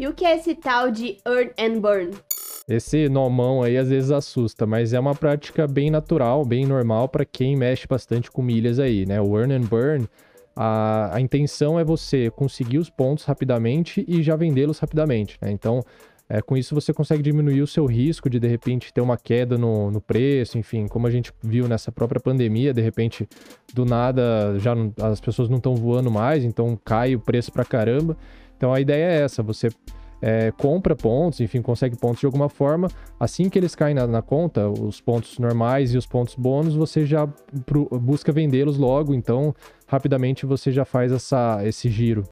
E o que é esse tal de earn and burn? Esse nomão aí às vezes assusta, mas é uma prática bem natural, bem normal para quem mexe bastante com milhas aí, né? O earn and burn, a, a intenção é você conseguir os pontos rapidamente e já vendê-los rapidamente, né? Então, é, com isso você consegue diminuir o seu risco de de repente ter uma queda no, no preço, enfim, como a gente viu nessa própria pandemia, de repente do nada já não, as pessoas não estão voando mais, então cai o preço pra caramba. Então a ideia é essa, você é, compra pontos, enfim, consegue pontos de alguma forma. Assim que eles caem na, na conta, os pontos normais e os pontos bônus, você já pro, busca vendê-los logo, então rapidamente você já faz essa, esse giro.